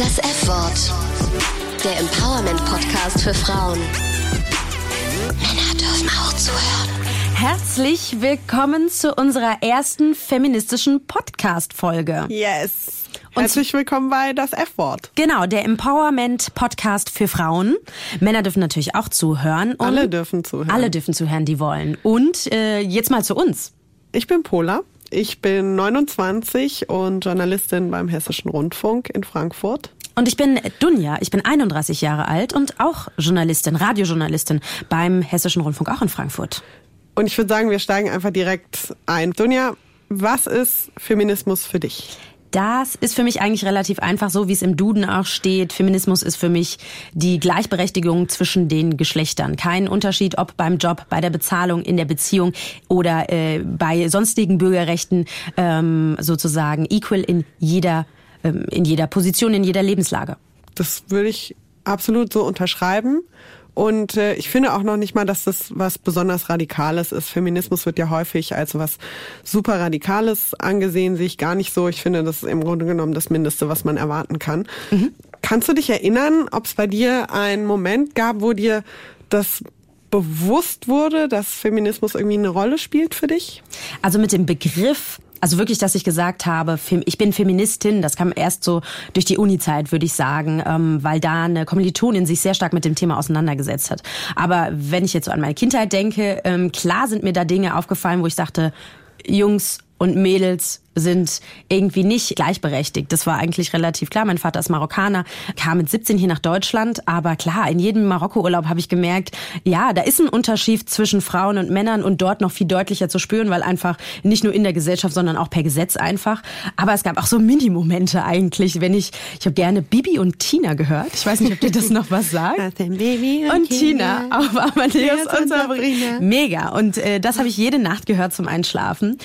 Das F-Wort. Der Empowerment-Podcast für Frauen. Männer dürfen auch zuhören. Herzlich willkommen zu unserer ersten feministischen Podcast-Folge. Yes. Und Herzlich willkommen bei das F-Wort. Genau, der Empowerment-Podcast für Frauen. Männer dürfen natürlich auch zuhören. alle dürfen zuhören. Alle dürfen zuhören, die wollen. Und äh, jetzt mal zu uns. Ich bin Pola. Ich bin 29 und Journalistin beim Hessischen Rundfunk in Frankfurt. Und ich bin Dunja, ich bin 31 Jahre alt und auch Journalistin, Radiojournalistin beim Hessischen Rundfunk, auch in Frankfurt. Und ich würde sagen, wir steigen einfach direkt ein. Dunja, was ist Feminismus für dich? Das ist für mich eigentlich relativ einfach, so wie es im Duden auch steht. Feminismus ist für mich die Gleichberechtigung zwischen den Geschlechtern. Kein Unterschied, ob beim Job, bei der Bezahlung, in der Beziehung oder äh, bei sonstigen Bürgerrechten ähm, sozusagen equal in jeder, ähm, in jeder Position, in jeder Lebenslage. Das würde ich absolut so unterschreiben. Und äh, ich finde auch noch nicht mal, dass das was besonders Radikales ist. Feminismus wird ja häufig als was super Radikales angesehen, sehe ich gar nicht so. Ich finde, das ist im Grunde genommen das Mindeste, was man erwarten kann. Mhm. Kannst du dich erinnern, ob es bei dir einen Moment gab, wo dir das bewusst wurde, dass Feminismus irgendwie eine Rolle spielt für dich? Also mit dem Begriff also wirklich, dass ich gesagt habe, ich bin Feministin, das kam erst so durch die Uni-Zeit, würde ich sagen, ähm, weil da eine Kommilitonin sich sehr stark mit dem Thema auseinandergesetzt hat. Aber wenn ich jetzt so an meine Kindheit denke, ähm, klar sind mir da Dinge aufgefallen, wo ich sagte, Jungs und Mädels sind irgendwie nicht gleichberechtigt. Das war eigentlich relativ klar. Mein Vater ist Marokkaner, kam mit 17 hier nach Deutschland. Aber klar, in jedem Marokko-Urlaub habe ich gemerkt, ja, da ist ein Unterschied zwischen Frauen und Männern und dort noch viel deutlicher zu spüren, weil einfach nicht nur in der Gesellschaft, sondern auch per Gesetz einfach. Aber es gab auch so Mini-Momente eigentlich, wenn ich, ich habe gerne Bibi und Tina gehört. Ich weiß nicht, ob dir das noch was sagt. Baby und, und Tina auf Amadeus und Sabrina. Mega. Und äh, das habe ich jede Nacht gehört zum Einschlafen.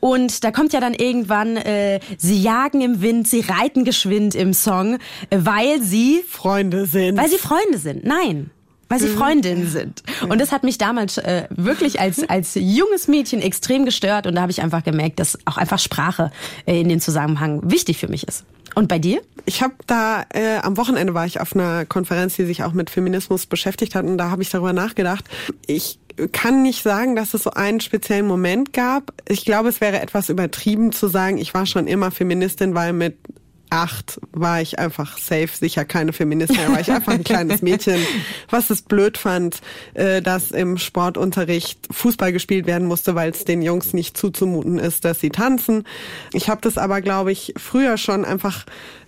Und da kommt ja dann irgendwie irgendwann, äh, sie jagen im Wind, sie reiten geschwind im Song, äh, weil sie Freunde sind. Weil sie Freunde sind. Nein weil sie mhm. Freundinnen sind. Und das hat mich damals äh, wirklich als, als junges Mädchen extrem gestört. Und da habe ich einfach gemerkt, dass auch einfach Sprache äh, in dem Zusammenhang wichtig für mich ist. Und bei dir? Ich habe da, äh, am Wochenende war ich auf einer Konferenz, die sich auch mit Feminismus beschäftigt hat. Und da habe ich darüber nachgedacht. Ich kann nicht sagen, dass es so einen speziellen Moment gab. Ich glaube, es wäre etwas übertrieben zu sagen, ich war schon immer Feministin, weil mit acht war ich einfach safe, sicher keine Feministin, war ich einfach ein kleines Mädchen, was es blöd fand, äh, dass im Sportunterricht Fußball gespielt werden musste, weil es den Jungs nicht zuzumuten ist, dass sie tanzen. Ich habe das aber, glaube ich, früher schon einfach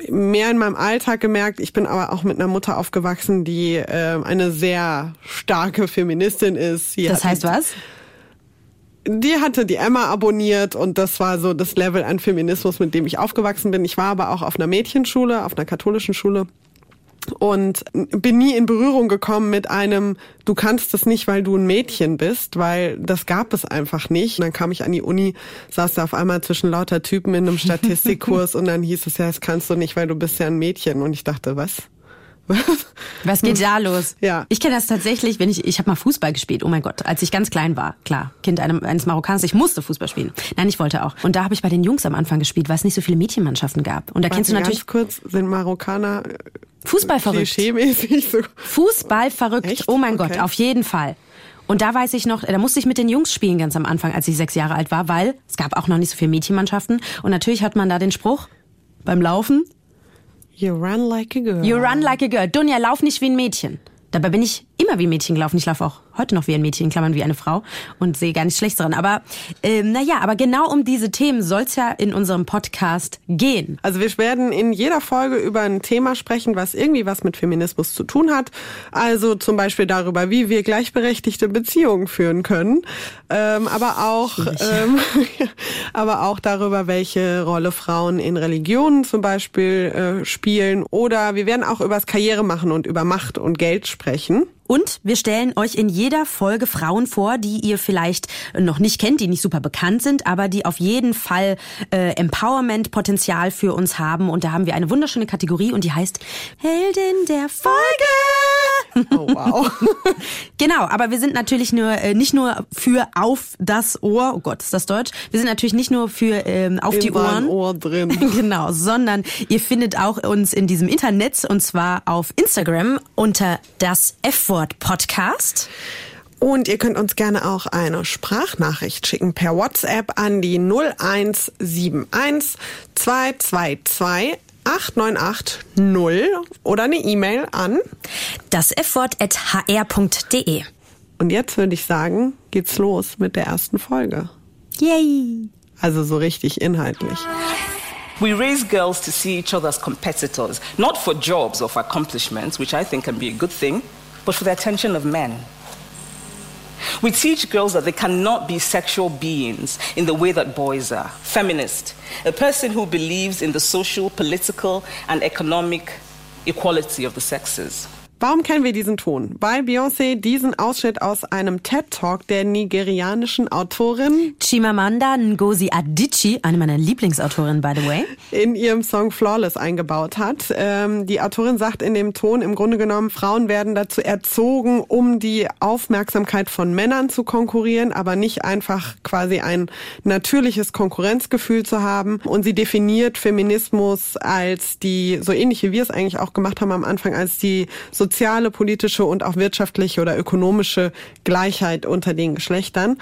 mehr in meinem Alltag gemerkt. Ich bin aber auch mit einer Mutter aufgewachsen, die äh, eine sehr starke Feministin ist. Sie das heißt was? Die hatte die Emma abonniert und das war so das Level an Feminismus, mit dem ich aufgewachsen bin. Ich war aber auch auf einer Mädchenschule, auf einer katholischen Schule und bin nie in Berührung gekommen mit einem, du kannst das nicht, weil du ein Mädchen bist, weil das gab es einfach nicht. Und dann kam ich an die Uni, saß da auf einmal zwischen lauter Typen in einem Statistikkurs und dann hieß es ja, das kannst du nicht, weil du bist ja ein Mädchen. Und ich dachte, was? Was geht da los? Ja. Ich kenne das tatsächlich, wenn ich, ich habe mal Fußball gespielt, oh mein Gott, als ich ganz klein war, klar, Kind einem, eines Marokkaners, ich musste Fußball spielen. Nein, ich wollte auch. Und da habe ich bei den Jungs am Anfang gespielt, weil es nicht so viele Mädchenmannschaften gab. Und da Warte, kennst du natürlich... Ganz kurz, sind Marokkaner... Äh, Fußball verrückt. so. Fußball verrückt, Echt? oh mein okay. Gott, auf jeden Fall. Und da weiß ich noch, da musste ich mit den Jungs spielen ganz am Anfang, als ich sechs Jahre alt war, weil es gab auch noch nicht so viele Mädchenmannschaften. Und natürlich hat man da den Spruch beim Laufen, You run like a girl. You run like a girl. Dunja, lauf nicht wie ein Mädchen. Dabei bin ich immer wie Mädchen gelaufen. Ich laufe auch heute noch wie ein Mädchen, Klammern wie eine Frau und sehe gar nicht schlecht daran. Aber ähm, naja, aber genau um diese Themen soll es ja in unserem Podcast gehen. Also wir werden in jeder Folge über ein Thema sprechen, was irgendwie was mit Feminismus zu tun hat. Also zum Beispiel darüber, wie wir gleichberechtigte Beziehungen führen können, ähm, aber auch ähm, aber auch darüber, welche Rolle Frauen in Religionen zum Beispiel äh, spielen. Oder wir werden auch über das Karriere machen und über Macht und Geld sprechen. Und wir stellen euch in jeder Folge Frauen vor, die ihr vielleicht noch nicht kennt, die nicht super bekannt sind, aber die auf jeden Fall äh, Empowerment-Potenzial für uns haben. Und da haben wir eine wunderschöne Kategorie und die heißt Heldin der Folge. Oh, wow. genau, aber wir sind natürlich nur äh, nicht nur für auf das Ohr, oh Gott, ist das Deutsch? Wir sind natürlich nicht nur für ähm, auf in die Ohren. Ohr drin. genau, sondern ihr findet auch uns in diesem Internet und zwar auf Instagram unter das F-Wort Podcast. Und ihr könnt uns gerne auch eine Sprachnachricht schicken per WhatsApp an die 0171 222 8980 oder eine E-Mail an das hr.de. Und jetzt würde ich sagen, geht's los mit der ersten Folge. Yay! Also so richtig inhaltlich. We raise girls to see each other as competitors, not for jobs or for accomplishments, which I think can be a good thing, but for the attention of men. We teach girls that they cannot be sexual beings in the way that boys are. Feminist, a person who believes in the social, political, and economic equality of the sexes. Warum kennen wir diesen Ton? Weil Beyoncé diesen Ausschnitt aus einem TED-Talk der nigerianischen Autorin Chimamanda Ngozi Adichie, eine meiner Lieblingsautorinnen, by the way, in ihrem Song Flawless eingebaut hat. Ähm, die Autorin sagt in dem Ton im Grunde genommen, Frauen werden dazu erzogen, um die Aufmerksamkeit von Männern zu konkurrieren, aber nicht einfach quasi ein natürliches Konkurrenzgefühl zu haben. Und sie definiert Feminismus als die, so ähnlich wie wir es eigentlich auch gemacht haben am Anfang, als die soziale, politische und auch wirtschaftliche oder ökonomische Gleichheit unter den Geschlechtern.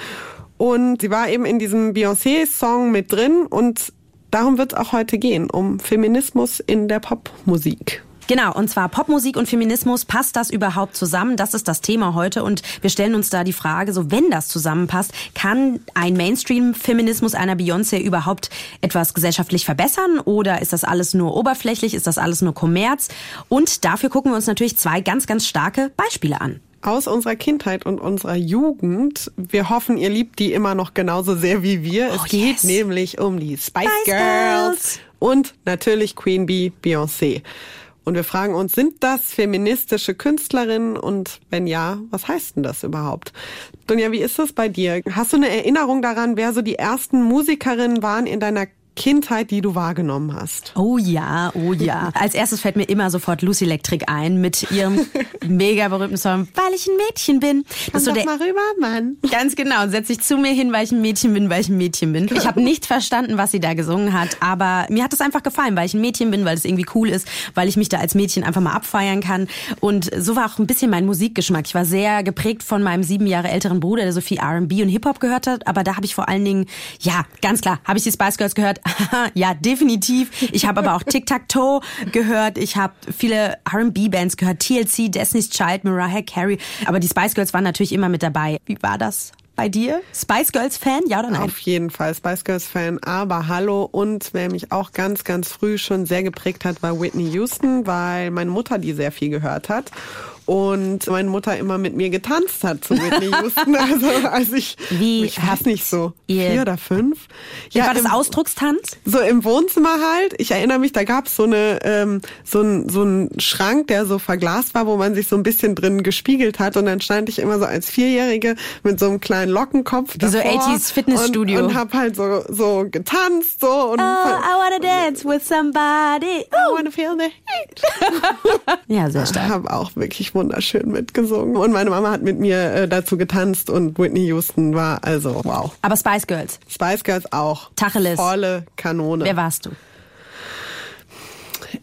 Und sie war eben in diesem Beyoncé-Song mit drin und darum wird es auch heute gehen, um Feminismus in der Popmusik. Genau, und zwar Popmusik und Feminismus, passt das überhaupt zusammen? Das ist das Thema heute und wir stellen uns da die Frage, so wenn das zusammenpasst, kann ein Mainstream-Feminismus einer Beyoncé überhaupt etwas gesellschaftlich verbessern oder ist das alles nur oberflächlich, ist das alles nur Kommerz? Und dafür gucken wir uns natürlich zwei ganz, ganz starke Beispiele an aus unserer Kindheit und unserer Jugend. Wir hoffen, ihr liebt die immer noch genauso sehr wie wir. Oh, es geht yes. nämlich um die Spice, Spice Girls. Girls. und natürlich Queen Bee, Beyoncé. Und wir fragen uns, sind das feministische Künstlerinnen? Und wenn ja, was heißt denn das überhaupt? Dunja, wie ist das bei dir? Hast du eine Erinnerung daran, wer so die ersten Musikerinnen waren in deiner Kindheit, die du wahrgenommen hast? Oh ja, oh ja. Als erstes fällt mir immer sofort Lucy Electric ein mit ihrem mega berühmten Song, weil ich ein Mädchen bin. Das ist so der mal rüber, Mann. Ganz genau. Setz dich zu mir hin, weil ich ein Mädchen bin, weil ich ein Mädchen bin. Ich habe nicht verstanden, was sie da gesungen hat, aber mir hat es einfach gefallen, weil ich ein Mädchen bin, weil es irgendwie cool ist, weil ich mich da als Mädchen einfach mal abfeiern kann. Und so war auch ein bisschen mein Musikgeschmack. Ich war sehr geprägt von meinem sieben Jahre älteren Bruder, der so viel R&B und Hip-Hop gehört hat. Aber da habe ich vor allen Dingen, ja, ganz klar, habe ich die Spice Girls gehört. ja, definitiv. Ich habe aber auch Tic-Tac-Toe gehört. Ich habe viele R&B-Bands gehört. TLC, Destiny's Child, Mariah Carey. Aber die Spice Girls waren natürlich immer mit dabei. Wie war das? Bei dir? Spice Girls Fan, ja oder nein? Auf jeden Fall Spice Girls Fan, aber hallo und wer mich auch ganz, ganz früh schon sehr geprägt hat, war Whitney Houston, weil meine Mutter die sehr viel gehört hat und meine Mutter immer mit mir getanzt hat zu Whitney Houston. Also als ich, Wie ich weiß nicht so, vier oder fünf. Ja, war das im- Ausdruckstanz? so im Wohnzimmer halt. Ich erinnere mich, da gab's so eine ähm, so ein so ein Schrank, der so verglast war, wo man sich so ein bisschen drin gespiegelt hat. Und dann stand ich immer so als Vierjährige mit so einem kleinen Lockenkopf Wie so davor 80s Fitnessstudio. und, und hab halt so so getanzt so und Oh, I wanna dance with somebody. I wanna feel the heat. Ja, sehr stark. habe auch wirklich wunderschön mitgesungen und meine Mama hat mit mir äh, dazu getanzt und Whitney Houston war also wow. Aber Spice Girls, Spice Girls auch. Tacheles. Volle Kanone. wer warst du?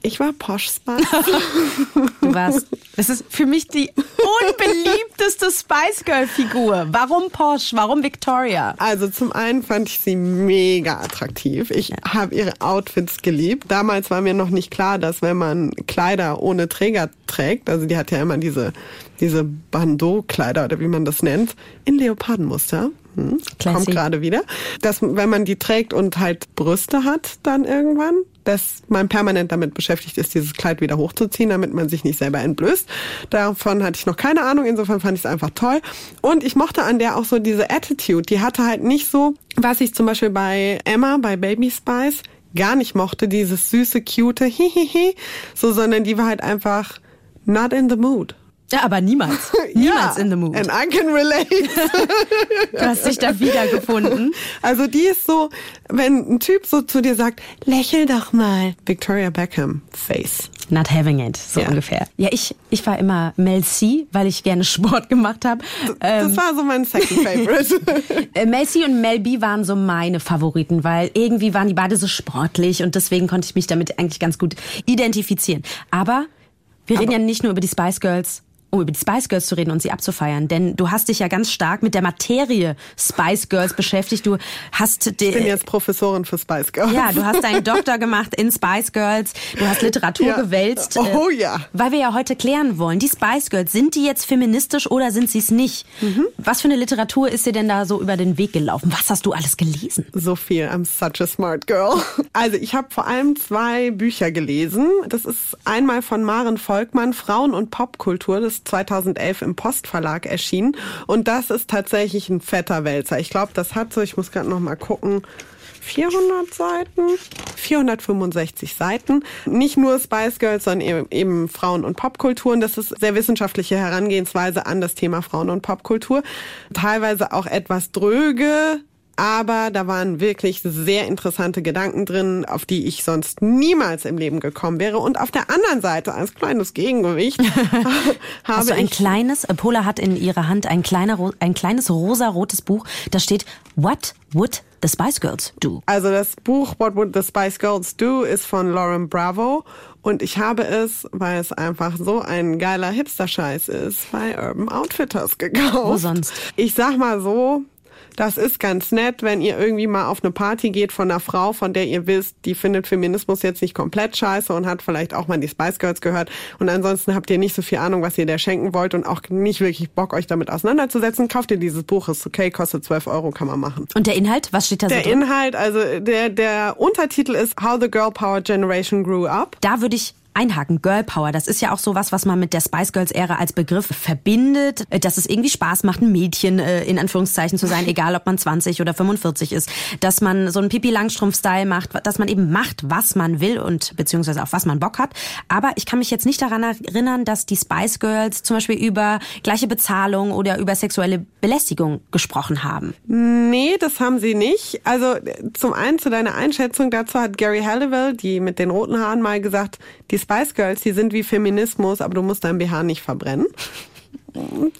Ich war Posh Spice. Du warst. Das ist für mich die unbeliebteste Spice Girl Figur. Warum Posh? Warum Victoria? Also zum einen fand ich sie mega attraktiv. Ich habe ihre Outfits geliebt. Damals war mir noch nicht klar, dass wenn man Kleider ohne Träger trägt, also die hat ja immer diese diese Bandeau-Kleider oder wie man das nennt, in Leopardenmuster. Hm, kommt gerade wieder. Dass wenn man die trägt und halt Brüste hat, dann irgendwann, dass man permanent damit beschäftigt ist, dieses Kleid wieder hochzuziehen, damit man sich nicht selber entblößt. Davon hatte ich noch keine Ahnung, insofern fand ich es einfach toll. Und ich mochte an der auch so diese Attitude. Die hatte halt nicht so, was ich zum Beispiel bei Emma, bei Baby Spice, gar nicht mochte, dieses süße, cute Hihihi, so, sondern die war halt einfach not in the mood. Ja, aber niemals. Niemals in the mood. And I can relate. du hast dich da wiedergefunden. Also die ist so, wenn ein Typ so zu dir sagt, lächel doch mal. Victoria Beckham, Face. Not having it, so ja. ungefähr. Ja, ich, ich war immer Mel C, weil ich gerne Sport gemacht habe. Das ähm, war so mein second favorite. Äh, Mel C und Mel B waren so meine Favoriten, weil irgendwie waren die beide so sportlich und deswegen konnte ich mich damit eigentlich ganz gut identifizieren. Aber wir Aber reden ja nicht nur über die Spice Girls, um über die Spice Girls zu reden und sie abzufeiern. Denn du hast dich ja ganz stark mit der Materie Spice Girls beschäftigt. Du hast ich bin jetzt Professorin für Spice Girls. Ja, du hast deinen Doktor gemacht in Spice Girls. Du hast Literatur ja. gewälzt. Oh ja. Weil wir ja heute klären wollen, die Spice Girls, sind die jetzt feministisch oder sind sie es nicht? Mhm. Was für eine Literatur ist dir denn da so über den Weg gelaufen? Was hast du alles gelesen? So viel. I'm such a smart girl. Also ich habe vor allem zwei Bücher gelesen. Das ist einmal von Maren Volkmann, Frauen und Popkultur. Das 2011 im Postverlag erschienen. Und das ist tatsächlich ein fetter Wälzer. Ich glaube, das hat so, ich muss gerade noch mal gucken, 400 Seiten, 465 Seiten. Nicht nur Spice Girls, sondern eben Frauen- und Popkulturen. Das ist sehr wissenschaftliche Herangehensweise an das Thema Frauen- und Popkultur. Teilweise auch etwas dröge, aber da waren wirklich sehr interessante Gedanken drin, auf die ich sonst niemals im Leben gekommen wäre. Und auf der anderen Seite, als kleines Gegengewicht, habe also ein ich kleines, Pola hat in ihrer Hand ein, kleiner, ein kleines rosa-rotes Buch, da steht What would the Spice Girls do? Also das Buch What would the Spice Girls do ist von Lauren Bravo und ich habe es, weil es einfach so ein geiler Hipster-Scheiß ist, bei Urban Outfitters gekauft. Wo sonst? Ich sag mal so, das ist ganz nett, wenn ihr irgendwie mal auf eine Party geht von einer Frau, von der ihr wisst, die findet Feminismus jetzt nicht komplett scheiße und hat vielleicht auch mal die Spice Girls gehört. Und ansonsten habt ihr nicht so viel Ahnung, was ihr der schenken wollt und auch nicht wirklich Bock, euch damit auseinanderzusetzen. Kauft ihr dieses Buch, ist okay, kostet 12 Euro, kann man machen. Und der Inhalt, was steht da der so drin? Der Inhalt, also der, der Untertitel ist How the Girl Power Generation Grew Up. Da würde ich einhaken. Girl Power, das ist ja auch so was, man mit der Spice Girls Ära als Begriff verbindet, äh, dass es irgendwie Spaß macht, ein Mädchen äh, in Anführungszeichen zu sein, egal ob man 20 oder 45 ist, dass man so einen Pipi Langstrumpf Style macht, dass man eben macht, was man will und beziehungsweise auf was man Bock hat. Aber ich kann mich jetzt nicht daran erinnern, dass die Spice Girls zum Beispiel über gleiche Bezahlung oder über sexuelle Belästigung gesprochen haben. Nee, das haben sie nicht. Also zum einen zu deiner Einschätzung dazu hat Gary Halliwell, die mit den roten Haaren mal gesagt, die Spice Girls, die sind wie Feminismus, aber du musst dein BH nicht verbrennen.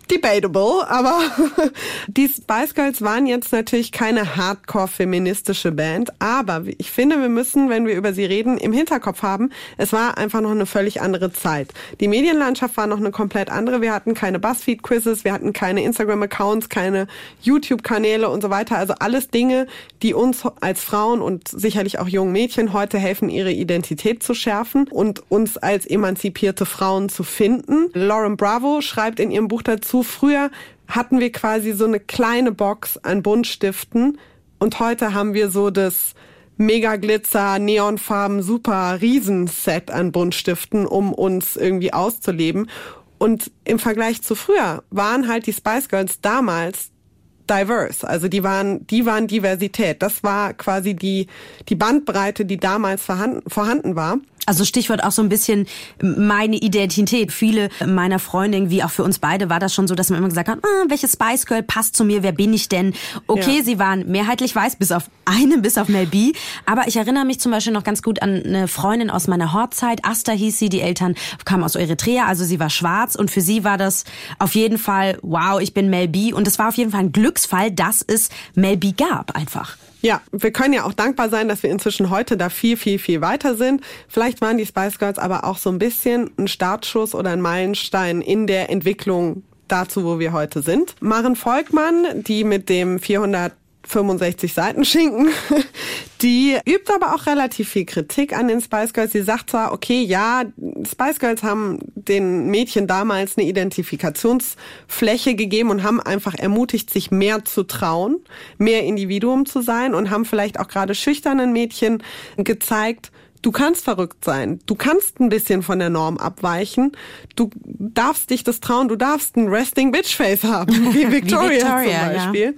Debatable, aber die Spice Girls waren jetzt natürlich keine hardcore-feministische Band, aber ich finde, wir müssen, wenn wir über sie reden, im Hinterkopf haben, es war einfach noch eine völlig andere Zeit. Die Medienlandschaft war noch eine komplett andere. Wir hatten keine Buzzfeed-Quizzes, wir hatten keine Instagram-Accounts, keine YouTube-Kanäle und so weiter. Also alles Dinge, die uns als Frauen und sicherlich auch jungen Mädchen heute helfen, ihre Identität zu schärfen und uns als emanzipierte Frauen zu finden. Lauren Bravo schreibt in ihrem Buch dazu, früher hatten wir quasi so eine kleine Box an Buntstiften und heute haben wir so das Mega Glitzer, Neonfarben, super Riesenset an Buntstiften, um uns irgendwie auszuleben. Und im Vergleich zu früher waren halt die Spice Girls damals diverse. Also die waren, die waren Diversität. Das war quasi die, die Bandbreite, die damals vorhanden, vorhanden war. Also Stichwort auch so ein bisschen meine Identität. Viele meiner Freundinnen, wie auch für uns beide, war das schon so, dass man immer gesagt hat, ah, welche Spice Girl passt zu mir, wer bin ich denn? Okay, ja. sie waren mehrheitlich weiß, bis auf eine, bis auf Mel B. Aber ich erinnere mich zum Beispiel noch ganz gut an eine Freundin aus meiner Hortzeit. Asta hieß sie, die Eltern kamen aus Eritrea, also sie war schwarz und für sie war das auf jeden Fall, wow, ich bin Mel B. Und es war auf jeden Fall ein Glücksfall, dass es Mel B gab einfach. Ja, wir können ja auch dankbar sein, dass wir inzwischen heute da viel, viel, viel weiter sind. Vielleicht waren die Spice Girls aber auch so ein bisschen ein Startschuss oder ein Meilenstein in der Entwicklung dazu, wo wir heute sind. Maren Volkmann, die mit dem 400 65 Seiten Schinken. Die übt aber auch relativ viel Kritik an den Spice Girls. Sie sagt zwar, okay, ja, Spice Girls haben den Mädchen damals eine Identifikationsfläche gegeben und haben einfach ermutigt, sich mehr zu trauen, mehr Individuum zu sein und haben vielleicht auch gerade schüchternen Mädchen gezeigt, Du kannst verrückt sein. Du kannst ein bisschen von der Norm abweichen. Du darfst dich das trauen. Du darfst ein Resting Bitch Face haben, wie Victoria, wie Victoria zum Beispiel. Ja.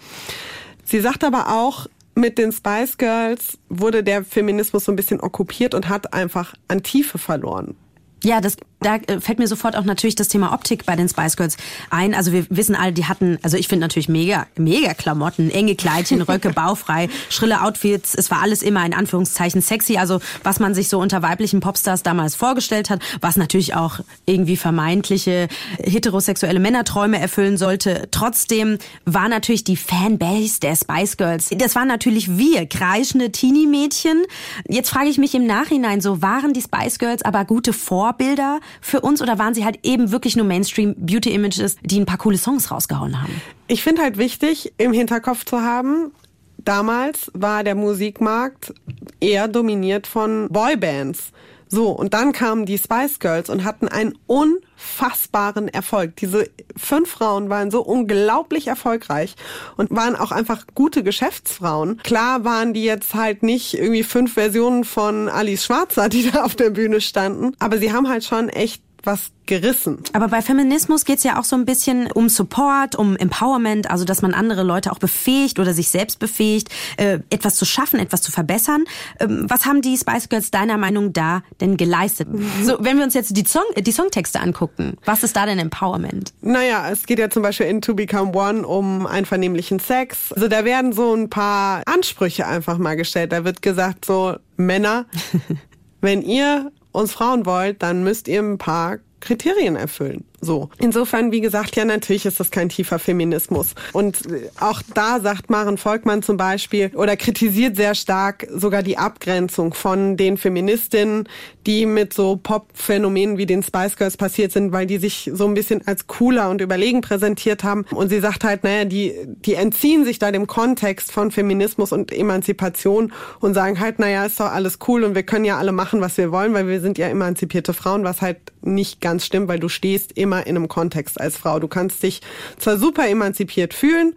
Sie sagt aber auch, mit den Spice Girls wurde der Feminismus so ein bisschen okkupiert und hat einfach an Tiefe verloren. Ja, das, da äh, fällt mir sofort auch natürlich das Thema Optik bei den Spice Girls ein. Also wir wissen alle, die hatten, also ich finde natürlich mega, mega Klamotten, enge Kleidchen, Röcke, baufrei, schrille Outfits. Es war alles immer in Anführungszeichen sexy. Also was man sich so unter weiblichen Popstars damals vorgestellt hat, was natürlich auch irgendwie vermeintliche heterosexuelle Männerträume erfüllen sollte. Trotzdem war natürlich die Fanbase der Spice Girls, das waren natürlich wir, kreischende Teenie-Mädchen. Jetzt frage ich mich im Nachhinein so, waren die Spice Girls aber gute Vorbilder für uns oder waren sie halt eben wirklich nur Mainstream-Beauty-Images, die ein paar coole Songs rausgehauen haben? Ich finde halt wichtig, im Hinterkopf zu haben, damals war der Musikmarkt eher dominiert von Boybands. So, und dann kamen die Spice Girls und hatten einen unfassbaren Erfolg. Diese fünf Frauen waren so unglaublich erfolgreich und waren auch einfach gute Geschäftsfrauen. Klar waren die jetzt halt nicht irgendwie fünf Versionen von Alice Schwarzer, die da auf der Bühne standen, aber sie haben halt schon echt was gerissen. Aber bei Feminismus geht's ja auch so ein bisschen um Support, um Empowerment, also dass man andere Leute auch befähigt oder sich selbst befähigt, äh, etwas zu schaffen, etwas zu verbessern. Ähm, was haben die Spice Girls deiner Meinung da denn geleistet? So, wenn wir uns jetzt die, Song, die Songtexte angucken, was ist da denn Empowerment? Naja, es geht ja zum Beispiel in To Become One um einvernehmlichen Sex. Also da werden so ein paar Ansprüche einfach mal gestellt. Da wird gesagt so, Männer, wenn ihr uns Frauen wollt, dann müsst ihr ein paar Kriterien erfüllen. So. Insofern, wie gesagt, ja, natürlich ist das kein tiefer Feminismus. Und äh, auch da sagt Maren Volkmann zum Beispiel oder kritisiert sehr stark sogar die Abgrenzung von den Feministinnen, die mit so Pop-Phänomenen wie den Spice Girls passiert sind, weil die sich so ein bisschen als cooler und überlegen präsentiert haben. Und sie sagt halt, naja, die, die entziehen sich da dem Kontext von Feminismus und Emanzipation und sagen halt, naja, ist doch alles cool und wir können ja alle machen, was wir wollen, weil wir sind ja emanzipierte Frauen, was halt nicht ganz stimmt, weil du stehst immer immer in einem Kontext als Frau. Du kannst dich zwar super emanzipiert fühlen,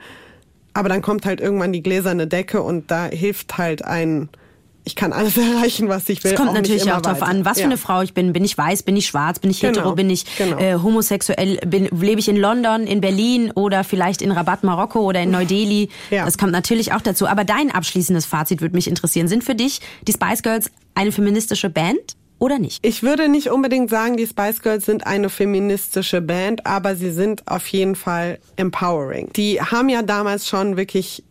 aber dann kommt halt irgendwann die gläserne Decke und da hilft halt ein ich kann alles erreichen, was ich will. Es kommt auch natürlich auch darauf an, was ja. für eine Frau ich bin. Bin ich weiß, bin ich schwarz, bin ich genau. hetero, bin ich genau. äh, homosexuell, bin, lebe ich in London, in Berlin oder vielleicht in Rabat, Marokko oder in Neu-Delhi. Ja. Das kommt natürlich auch dazu. Aber dein abschließendes Fazit würde mich interessieren. Sind für dich die Spice Girls eine feministische Band? Oder nicht? Ich würde nicht unbedingt sagen, die Spice Girls sind eine feministische Band, aber sie sind auf jeden Fall empowering. Die haben ja damals schon wirklich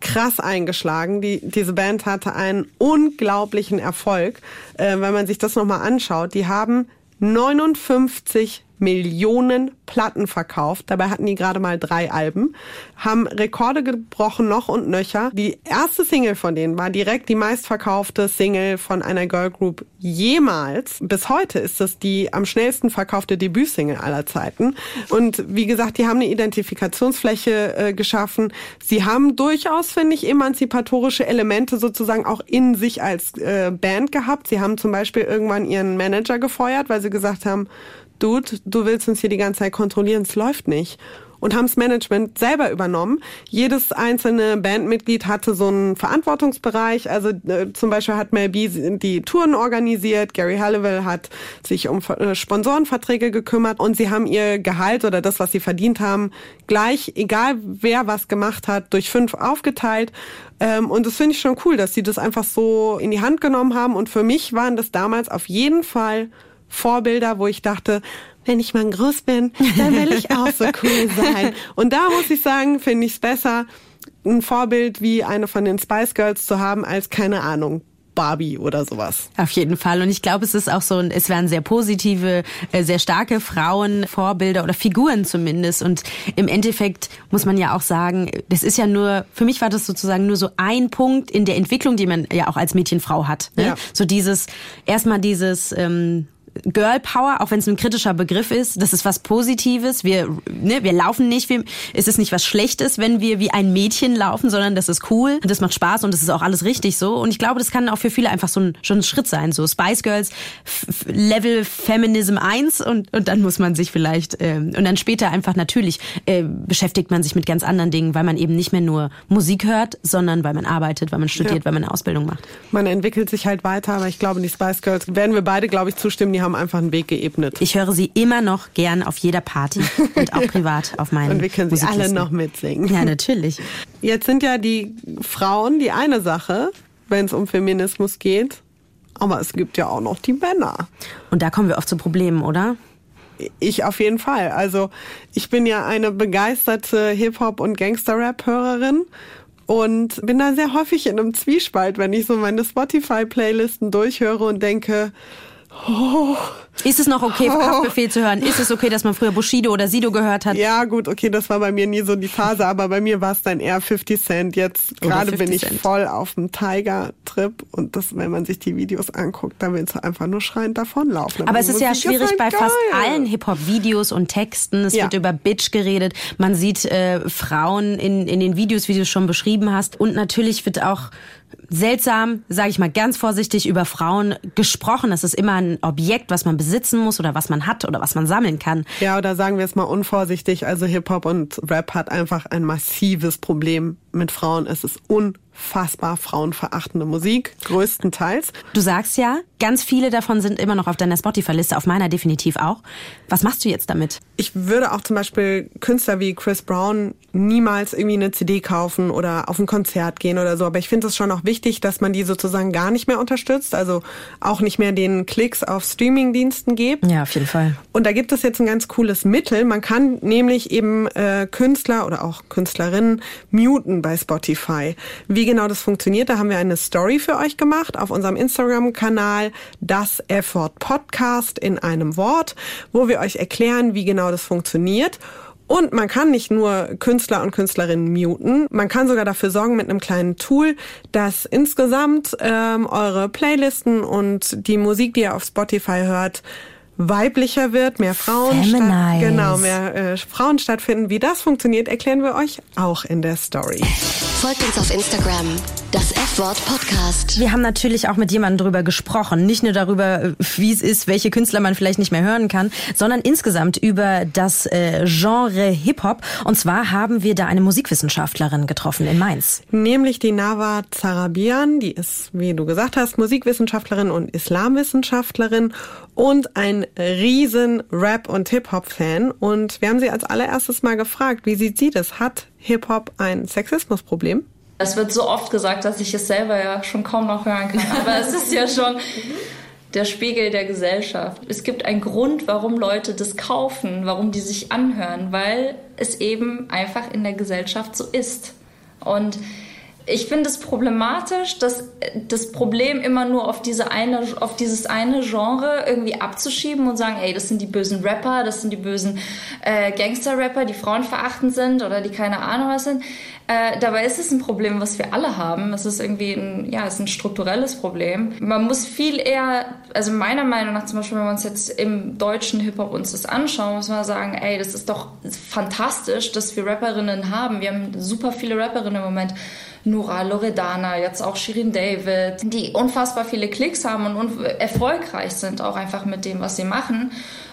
krass eingeschlagen. Die, diese Band hatte einen unglaublichen Erfolg. Äh, wenn man sich das nochmal anschaut, die haben 59 Millionen Platten verkauft. Dabei hatten die gerade mal drei Alben, haben Rekorde gebrochen noch und nöcher. Die erste Single von denen war direkt die meistverkaufte Single von einer Girlgroup jemals. Bis heute ist es die am schnellsten verkaufte Debütsingle aller Zeiten. Und wie gesagt, die haben eine Identifikationsfläche äh, geschaffen. Sie haben durchaus, finde ich, emanzipatorische Elemente sozusagen auch in sich als äh, Band gehabt. Sie haben zum Beispiel irgendwann ihren Manager gefeuert, weil sie gesagt haben, Dude, du willst uns hier die ganze Zeit kontrollieren, es läuft nicht und haben das Management selber übernommen. Jedes einzelne Bandmitglied hatte so einen Verantwortungsbereich. Also äh, zum Beispiel hat Mel B die Touren organisiert, Gary Halliwell hat sich um äh, Sponsorenverträge gekümmert und sie haben ihr Gehalt oder das, was sie verdient haben, gleich, egal wer was gemacht hat, durch fünf aufgeteilt. Ähm, und das finde ich schon cool, dass sie das einfach so in die Hand genommen haben. Und für mich waren das damals auf jeden Fall Vorbilder, wo ich dachte, wenn ich mal groß bin, dann will ich auch so cool sein. Und da muss ich sagen, finde ich es besser, ein Vorbild wie eine von den Spice Girls zu haben, als keine Ahnung, Barbie oder sowas. Auf jeden Fall. Und ich glaube, es ist auch so, es werden sehr positive, äh, sehr starke Frauen, Vorbilder oder Figuren zumindest. Und im Endeffekt muss man ja auch sagen, das ist ja nur, für mich war das sozusagen nur so ein Punkt in der Entwicklung, die man ja auch als Mädchenfrau hat. Ne? Ja. So dieses, erstmal dieses, ähm, Girl Power, auch wenn es ein kritischer Begriff ist, das ist was Positives. Wir, ne, wir laufen nicht, wir, es ist nicht was Schlechtes, wenn wir wie ein Mädchen laufen, sondern das ist cool, das macht Spaß und das ist auch alles richtig so. Und ich glaube, das kann auch für viele einfach so ein, schon ein Schritt sein. So Spice Girls, Level Feminism 1 und, und dann muss man sich vielleicht, ähm, und dann später einfach natürlich äh, beschäftigt man sich mit ganz anderen Dingen, weil man eben nicht mehr nur Musik hört, sondern weil man arbeitet, weil man studiert, ja. weil man eine Ausbildung macht. Man entwickelt sich halt weiter, aber ich glaube, die Spice Girls werden wir beide, glaube ich, zustimmen, die haben einfach einen Weg geebnet. Ich höre sie immer noch gern auf jeder Party und auch privat auf meinen Und wir können sie alle noch mitsingen. Ja, natürlich. Jetzt sind ja die Frauen die eine Sache, wenn es um Feminismus geht. Aber es gibt ja auch noch die Männer. Und da kommen wir oft zu Problemen, oder? Ich auf jeden Fall. Also ich bin ja eine begeisterte Hip-Hop- und Gangster-Rap-Hörerin und bin da sehr häufig in einem Zwiespalt, wenn ich so meine Spotify-Playlisten durchhöre und denke, Oh. Ist es noch okay, oh. Haftbefehl zu hören? Ist es okay, dass man früher Bushido oder Sido gehört hat? Ja, gut, okay, das war bei mir nie so die Phase, aber bei mir war es dann eher 50 Cent. Jetzt gerade bin ich Cent. voll auf dem Tiger-Trip und das, wenn man sich die Videos anguckt, dann willst du einfach nur schreiend davonlaufen. Aber, aber es ist ja schwierig bei geil. fast allen Hip-Hop-Videos und Texten. Es ja. wird über Bitch geredet. Man sieht äh, Frauen in, in den Videos, wie du es schon beschrieben hast. Und natürlich wird auch seltsam, sage ich mal ganz vorsichtig, über Frauen gesprochen. Das ist immer ein Objekt, was man besitzen muss oder was man hat oder was man sammeln kann. Ja, oder sagen wir es mal unvorsichtig. Also Hip-Hop und Rap hat einfach ein massives Problem mit Frauen. Es ist unfassbar frauenverachtende Musik, größtenteils. Du sagst ja, ganz viele davon sind immer noch auf deiner Spotify-Liste, auf meiner definitiv auch. Was machst du jetzt damit? Ich würde auch zum Beispiel Künstler wie Chris Brown niemals irgendwie eine CD kaufen oder auf ein Konzert gehen oder so. Aber ich finde es schon auch wichtig, dass man die sozusagen gar nicht mehr unterstützt, also auch nicht mehr den Klicks auf Streaming-Diensten gibt. Ja, auf jeden Fall. Und da gibt es jetzt ein ganz cooles Mittel. Man kann nämlich eben äh, Künstler oder auch Künstlerinnen muten bei Spotify. Wie genau das funktioniert, da haben wir eine Story für euch gemacht auf unserem Instagram-Kanal, das Effort Podcast in einem Wort, wo wir euch erklären, wie genau das funktioniert. Und man kann nicht nur Künstler und Künstlerinnen muten, man kann sogar dafür sorgen mit einem kleinen Tool, dass insgesamt ähm, eure Playlisten und die Musik, die ihr auf Spotify hört, weiblicher wird, mehr Frauen, statt, genau, mehr äh, Frauen stattfinden. Wie das funktioniert, erklären wir euch auch in der Story. Folgt uns auf Instagram, das F-Wort Podcast. Wir haben natürlich auch mit jemandem darüber gesprochen, nicht nur darüber, wie es ist, welche Künstler man vielleicht nicht mehr hören kann, sondern insgesamt über das äh, Genre Hip-Hop. Und zwar haben wir da eine Musikwissenschaftlerin getroffen in Mainz. Nämlich die Nava Zarabian, die ist, wie du gesagt hast, Musikwissenschaftlerin und Islamwissenschaftlerin und ein riesen Rap- und Hip-Hop-Fan. Und wir haben sie als allererstes mal gefragt, wie sieht sie das? Hat Hip-Hop ein Sexismusproblem? Es wird so oft gesagt, dass ich es selber ja schon kaum noch hören kann. Aber es ist ja schon der Spiegel der Gesellschaft. Es gibt einen Grund, warum Leute das kaufen, warum die sich anhören, weil es eben einfach in der Gesellschaft so ist. Und ich finde es problematisch, dass das Problem immer nur auf diese eine, auf dieses eine Genre irgendwie abzuschieben und sagen, ey, das sind die bösen Rapper, das sind die bösen äh, Gangster-Rapper, die frauenverachtend sind oder die keine Ahnung was sind. Äh, dabei ist es ein Problem, was wir alle haben. Es ist irgendwie ein, ja, es ist ein strukturelles Problem. Man muss viel eher, also meiner Meinung nach zum Beispiel, wenn wir uns jetzt im deutschen Hip-Hop uns das anschauen, muss man sagen, ey, das ist doch fantastisch, dass wir Rapperinnen haben. Wir haben super viele Rapperinnen im Moment. Nora Loredana, jetzt auch Shirin David, die unfassbar viele Klicks haben und erfolgreich sind auch einfach mit dem, was sie machen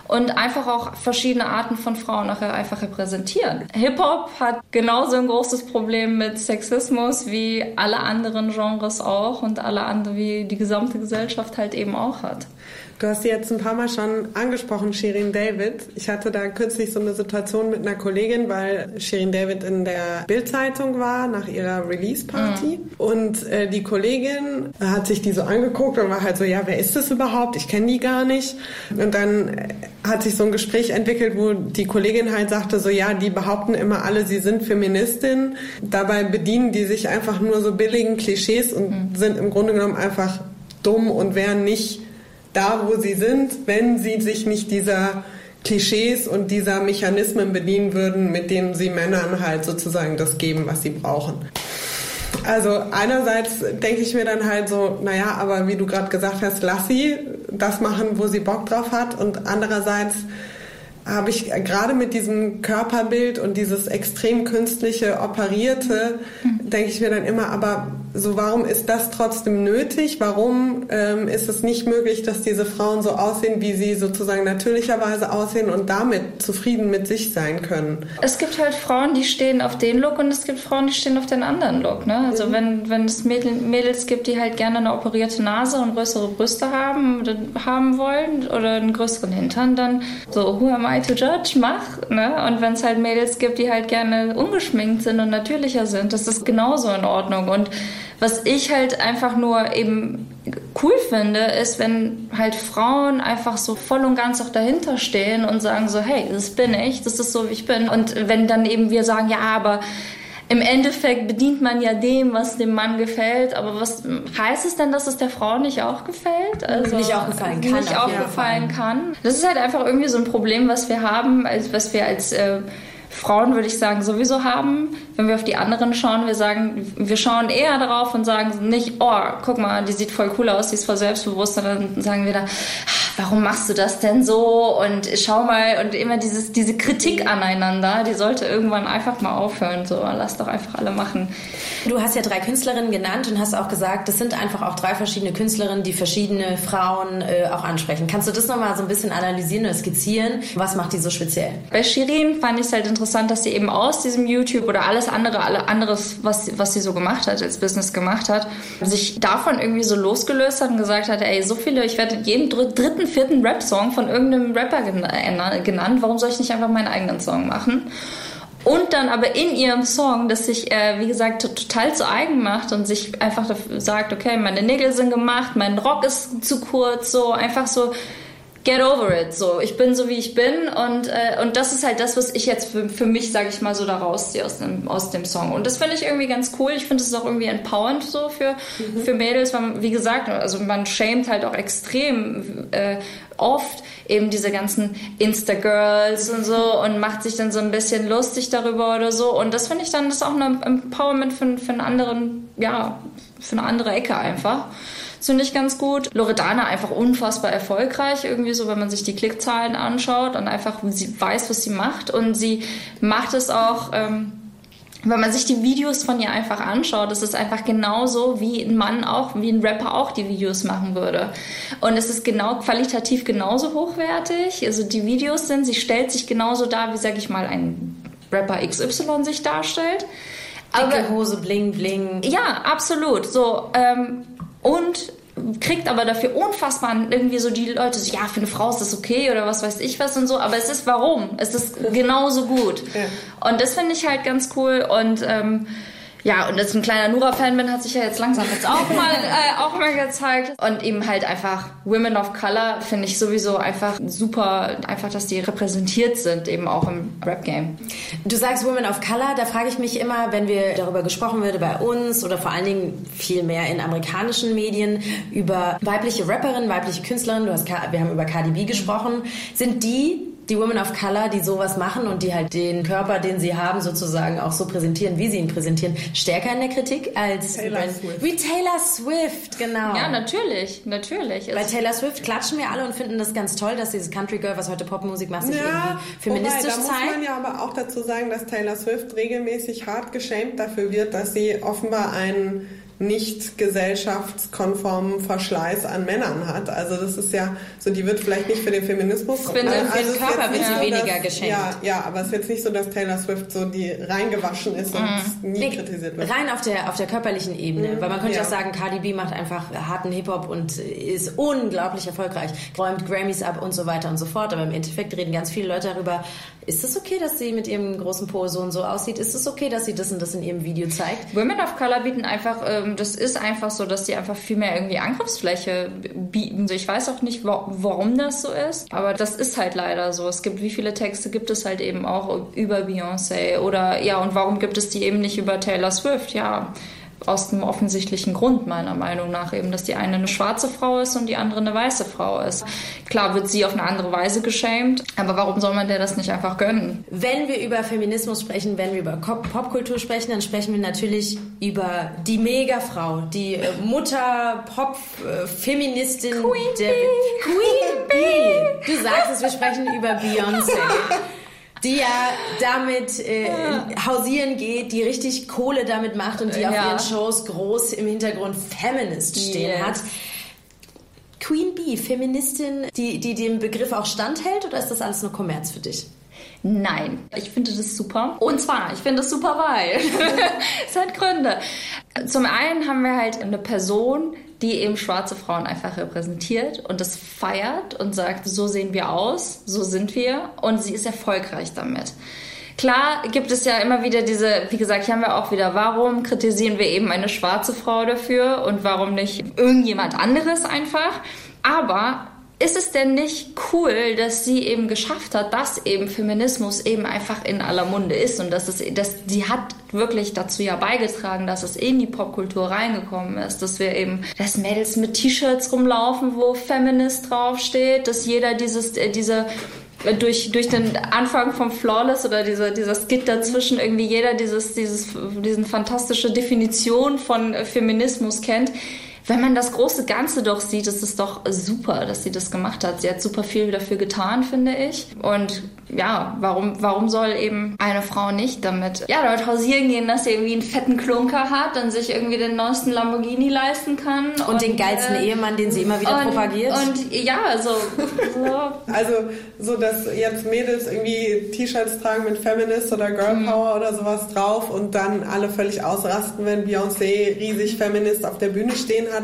und einfach auch verschiedene Arten von Frauen nachher einfach repräsentieren. Hip-Hop hat genauso ein großes Problem mit Sexismus wie alle anderen Genres auch und alle andere, wie die gesamte Gesellschaft halt eben auch hat. Du hast sie jetzt ein paar Mal schon angesprochen, Shirin David. Ich hatte da kürzlich so eine Situation mit einer Kollegin, weil Shirin David in der Bildzeitung war nach ihrer Release-Party. Mhm. Und äh, die Kollegin hat sich die so angeguckt und war halt so, ja, wer ist das überhaupt? Ich kenne die gar nicht. Und dann äh, hat sich so ein Gespräch entwickelt, wo die Kollegin halt sagte, so ja, die behaupten immer alle, sie sind Feministin. Dabei bedienen die sich einfach nur so billigen Klischees und mhm. sind im Grunde genommen einfach dumm und wären nicht da, wo sie sind, wenn sie sich nicht dieser Klischees und dieser Mechanismen bedienen würden, mit denen sie Männern halt sozusagen das geben, was sie brauchen. Also einerseits denke ich mir dann halt so, naja, aber wie du gerade gesagt hast, lass sie das machen, wo sie Bock drauf hat. Und andererseits habe ich gerade mit diesem Körperbild und dieses extrem künstliche, operierte, mhm. denke ich mir dann immer, aber so warum ist das trotzdem nötig? Warum ähm, ist es nicht möglich, dass diese Frauen so aussehen, wie sie sozusagen natürlicherweise aussehen und damit zufrieden mit sich sein können? Es gibt halt Frauen, die stehen auf den Look und es gibt Frauen, die stehen auf den anderen Look. Ne? Also mhm. wenn, wenn es Mädel, Mädels gibt, die halt gerne eine operierte Nase und größere Brüste haben, haben wollen oder einen größeren Hintern, dann so, who am I to judge, mach. Ne? Und wenn es halt Mädels gibt, die halt gerne ungeschminkt sind und natürlicher sind, das ist genauso in Ordnung. Und was ich halt einfach nur eben cool finde, ist, wenn halt Frauen einfach so voll und ganz auch dahinter stehen und sagen so, hey, das bin ich, das ist so, wie ich bin. Und wenn dann eben wir sagen, ja, aber im Endeffekt bedient man ja dem, was dem Mann gefällt. Aber was heißt es denn, dass es der Frau nicht auch gefällt? Also nicht auch gefallen kann. Nicht auch gefallen kann. Das ist halt einfach irgendwie so ein Problem, was wir haben, als was wir als äh, Frauen, würde ich sagen, sowieso haben. Wenn wir auf die anderen schauen, wir sagen, wir schauen eher darauf und sagen nicht, oh, guck mal, die sieht voll cool aus, die ist voll selbstbewusst, sondern sagen wir da, warum machst du das denn so? Und schau mal, und immer dieses, diese Kritik aneinander, die sollte irgendwann einfach mal aufhören. So, lass doch einfach alle machen. Du hast ja drei Künstlerinnen genannt und hast auch gesagt, das sind einfach auch drei verschiedene Künstlerinnen, die verschiedene Frauen äh, auch ansprechen. Kannst du das nochmal so ein bisschen analysieren oder skizzieren? Was macht die so speziell? Bei Shirin fand ich es halt interessant, dass sie eben aus diesem YouTube oder alles andere, alle anderes, was, was sie so gemacht hat, als Business gemacht hat, sich davon irgendwie so losgelöst hat und gesagt hat, ey, so viele, ich werde jeden dritten dritten, vierten Rap-Song von irgendeinem Rapper genannt. Warum soll ich nicht einfach meinen eigenen Song machen? Und dann aber in ihrem Song, das sich, äh, wie gesagt, total zu eigen macht und sich einfach sagt, okay, meine Nägel sind gemacht, mein Rock ist zu kurz, so einfach so get over it. So, ich bin so wie ich bin und äh, und das ist halt das, was ich jetzt für, für mich, sage ich mal, so da rausziehe aus dem aus dem Song. Und das finde ich irgendwie ganz cool. Ich finde es auch irgendwie empowernd so für mhm. für Mädels, weil wie gesagt, also man schämt halt auch extrem äh, oft eben diese ganzen Insta-Girls und so und macht sich dann so ein bisschen lustig darüber oder so. Und das finde ich dann, das ist auch ein Empowerment für, für einen anderen, ja, für eine andere Ecke einfach finde ich ganz gut. Loredana einfach unfassbar erfolgreich, irgendwie so, wenn man sich die Klickzahlen anschaut und einfach sie weiß, was sie macht. Und sie macht es auch. Ähm, wenn man sich die Videos von ihr einfach anschaut, ist es einfach genauso, wie ein Mann auch, wie ein Rapper auch die Videos machen würde. Und es ist genau qualitativ genauso hochwertig. Also die Videos sind, sie stellt sich genauso dar, wie sag ich mal, ein Rapper XY sich darstellt. Dicke Hose, bling, bling. Ja, absolut. So, ähm, und kriegt aber dafür unfassbar irgendwie so die Leute so, ja, für eine Frau ist das okay oder was weiß ich was und so, aber es ist warum? Es ist genauso gut. Ja. Und das finde ich halt ganz cool und ähm, ja, und dass ich ein kleiner Nura-Fan bin, hat sich ja jetzt langsam jetzt auch mal, äh, auch mal gezeigt. Und eben halt einfach Women of Color finde ich sowieso einfach super, einfach, dass die repräsentiert sind, eben auch im Rap-Game. Du sagst Women of Color, da frage ich mich immer, wenn wir darüber gesprochen würde bei uns oder vor allen Dingen viel mehr in amerikanischen Medien über weibliche Rapperinnen, weibliche Künstlerinnen, du hast, wir haben über Cardi B gesprochen, sind die die Women of Color, die sowas machen und die halt den Körper, den sie haben, sozusagen auch so präsentieren, wie sie ihn präsentieren, stärker in der Kritik als Taylor Swift. wie Taylor Swift, genau. Ja, natürlich, natürlich. Bei Taylor Swift klatschen wir alle und finden das ganz toll, dass dieses Country Girl, was heute Popmusik macht, sich ja, irgendwie feministisch wobei, da zeigt. muss man ja aber auch dazu sagen, dass Taylor Swift regelmäßig hart geschämt dafür wird, dass sie offenbar einen nicht gesellschaftskonformen Verschleiß an Männern hat. Also das ist ja so, die wird vielleicht nicht für den Feminismus. Ich finde, also für den Körper wird sie so, weniger geschenkt. Ja, ja, aber es ist jetzt nicht so, dass Taylor Swift so die reingewaschen ist und mhm. nie nee, kritisiert wird. Rein auf der auf der körperlichen Ebene, mhm, weil man könnte ja. auch sagen, Cardi B macht einfach harten Hip Hop und ist unglaublich erfolgreich, räumt Grammys ab und so weiter und so fort. Aber im Endeffekt reden ganz viele Leute darüber. Ist es okay, dass sie mit ihrem großen Po so und so aussieht? Ist es okay, dass sie das und das in ihrem Video zeigt? Women of Color bieten einfach äh, das ist einfach so, dass die einfach viel mehr irgendwie Angriffsfläche bieten. Ich weiß auch nicht, warum das so ist, aber das ist halt leider so. Es gibt, wie viele Texte gibt es halt eben auch über Beyoncé oder ja, und warum gibt es die eben nicht über Taylor Swift? Ja, aus dem offensichtlichen Grund meiner Meinung nach eben, dass die eine eine schwarze Frau ist und die andere eine weiße Frau ist. Klar wird sie auf eine andere Weise geschämt, aber warum soll man der das nicht einfach gönnen? Wenn wir über Feminismus sprechen, wenn wir über Popkultur sprechen, dann sprechen wir natürlich über die Megafrau, die äh, Mutter, Pop-Feministin, Queen der Bee. Queen Bee. Du sagst es, wir sprechen über Beyoncé die ja damit äh, ja. hausieren geht, die richtig Kohle damit macht und die ja. auf ihren Shows groß im Hintergrund Feminist stehen yes. hat. Queen Bee, Feministin, die, die dem Begriff auch standhält oder ist das alles nur Kommerz für dich? Nein, ich finde das super. Und zwar, ich finde das super, weil es hat Gründe. Zum einen haben wir halt eine Person, die eben schwarze Frauen einfach repräsentiert und das feiert und sagt, so sehen wir aus, so sind wir und sie ist erfolgreich damit. Klar gibt es ja immer wieder diese, wie gesagt, hier haben wir auch wieder, warum kritisieren wir eben eine schwarze Frau dafür und warum nicht irgendjemand anderes einfach? Aber ist es denn nicht cool, dass sie eben geschafft hat, dass eben Feminismus eben einfach in aller Munde ist und dass es, dass sie hat wirklich dazu ja beigetragen, dass es in die Popkultur reingekommen ist, dass wir eben, dass Mädels mit T-Shirts rumlaufen, wo Feminist draufsteht, dass jeder dieses, äh, diese durch, durch den Anfang vom Flawless oder dieser, dieser Skit dazwischen irgendwie jeder dieses, dieses, diesen fantastische Definition von Feminismus kennt wenn man das große Ganze doch sieht, ist es doch super, dass sie das gemacht hat. Sie hat super viel dafür getan, finde ich. Und ja, warum, warum soll eben eine Frau nicht damit, ja, damit hausieren gehen, dass sie irgendwie einen fetten Klunker hat und sich irgendwie den neuesten Lamborghini leisten kann. Und, und den geilsten äh, Ehemann, den sie immer wieder und, propagiert. Und ja, so, so. Also, so, dass jetzt Mädels irgendwie T-Shirts tragen mit Feminist oder Girl mhm. Power mhm. oder sowas drauf und dann alle völlig ausrasten, wenn Beyoncé riesig Feminist auf der Bühne stehen hat. hat,